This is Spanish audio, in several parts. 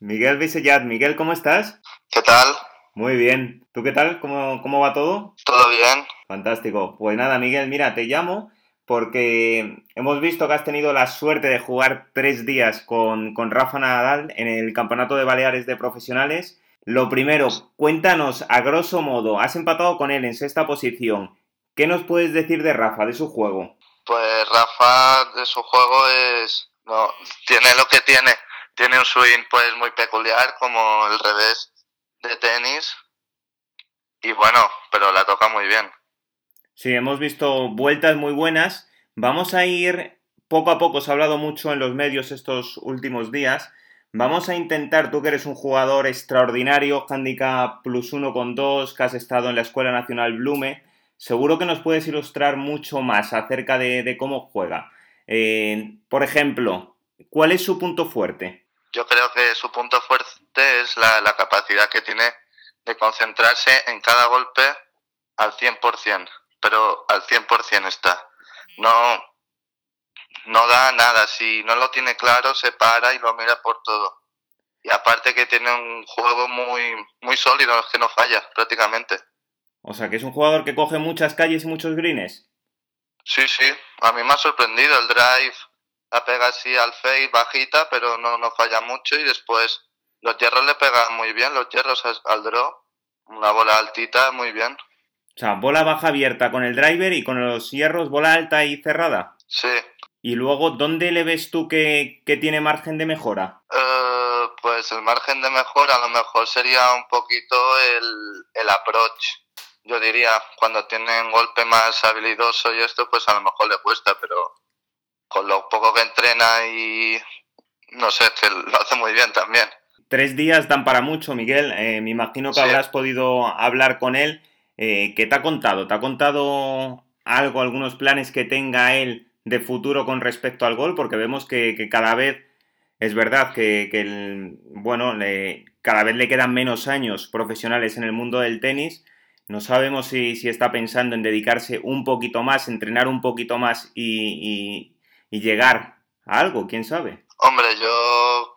Miguel Visellat. Miguel, ¿cómo estás? ¿Qué tal? Muy bien. ¿Tú qué tal? ¿Cómo, cómo va todo? ¿Todo bien? Fantástico. Pues nada, Miguel, mira, te llamo porque hemos visto que has tenido la suerte de jugar tres días con, con Rafa Nadal en el Campeonato de Baleares de Profesionales. Lo primero, cuéntanos, a grosso modo, has empatado con él en sexta posición. ¿Qué nos puedes decir de Rafa, de su juego? Pues Rafa, de su juego es... No, tiene lo que tiene. Tiene un swing pues muy peculiar, como el revés de tenis. Y bueno, pero la toca muy bien. Sí, hemos visto vueltas muy buenas. Vamos a ir poco a poco, se ha hablado mucho en los medios estos últimos días. Vamos a intentar, tú que eres un jugador extraordinario, handicap plus uno con dos, que has estado en la Escuela Nacional Blume, seguro que nos puedes ilustrar mucho más acerca de, cómo juega. Eh, por ejemplo, ¿cuál es su punto fuerte? Yo creo que su punto fuerte es la, la capacidad que tiene de concentrarse en cada golpe al 100%, pero al 100% está. No, no da nada, si no lo tiene claro se para y lo mira por todo. Y aparte que tiene un juego muy, muy sólido, que no falla prácticamente. O sea, que es un jugador que coge muchas calles y muchos greens. Sí, sí, a mí me ha sorprendido el drive, la pega así al face bajita, pero no, no falla mucho y después los hierros le pegan muy bien, los hierros al draw, una bola altita, muy bien. O sea, bola baja abierta con el driver y con los hierros bola alta y cerrada. Sí, y luego, ¿dónde le ves tú que, tiene margen de mejora? Eh, pues el margen de mejora a lo mejor sería un poquito el, el approach. Yo diría, cuando tiene un golpe más habilidoso y esto, pues a lo mejor le cuesta, pero con lo poco que entrena y no sé, que lo hace muy bien también. Tres días dan para mucho, Miguel. Eh, me imagino que habrás podido hablar con él. Eh, ¿Qué te ha contado? ¿Te ha contado algo, algunos planes que tenga él de futuro con respecto al gol, porque vemos que, cada vez es verdad que, el, bueno, le, cada vez le quedan menos años profesionales en el mundo del tenis. No sabemos si, está pensando en dedicarse un poquito más, entrenar un poquito más y, llegar a algo, quién sabe. Hombre, yo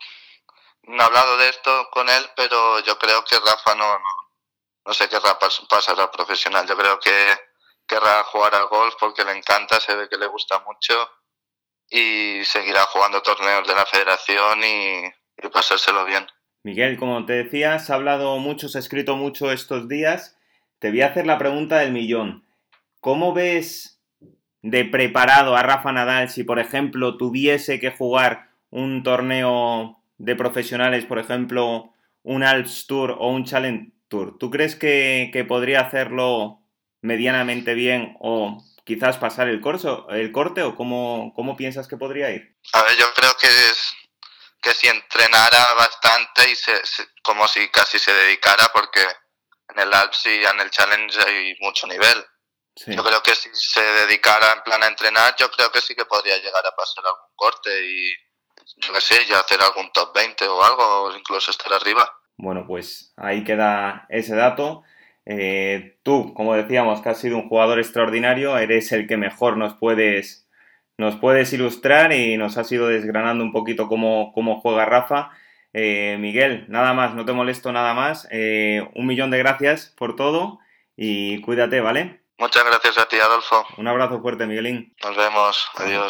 no he hablado de esto con él, pero yo creo que Rafa no, no, no sé qué pasar a profesional. Yo creo que querrá jugar al golf porque le encanta, se ve que le gusta mucho y seguirá jugando torneos de la federación y, pasárselo bien. Miguel, como te decía, se ha hablado mucho, se ha escrito mucho estos días. Te voy a hacer la pregunta del millón. ¿Cómo ves de preparado a Rafa Nadal si, por ejemplo, tuviese que jugar un torneo de profesionales, por ejemplo, un Alps Tour o un Challenge Tour? ¿Tú crees que, que podría hacerlo medianamente bien o quizás pasar el, corso, el corte o cómo, cómo piensas que podría ir? A ver, yo creo que es que si entrenara bastante y se, como si casi se dedicara porque en el Alps y en el Challenge hay mucho nivel. Yo creo que si se dedicara en plan a entrenar, yo creo que sí que podría llegar a pasar algún corte y yo qué sé, ya hacer algún top 20 o algo, o incluso estar arriba. Bueno, pues ahí queda ese dato. Eh, tú, como decíamos, que has sido un jugador extraordinario, eres el que mejor nos puedes, nos puedes ilustrar y nos has ido desgranando un poquito cómo, cómo juega Rafa. Eh, Miguel, nada más, no te molesto nada más. Eh, un millón de gracias por todo y cuídate, ¿vale? Muchas gracias a ti, Adolfo. Un abrazo fuerte, Miguelín. Nos vemos. Adiós.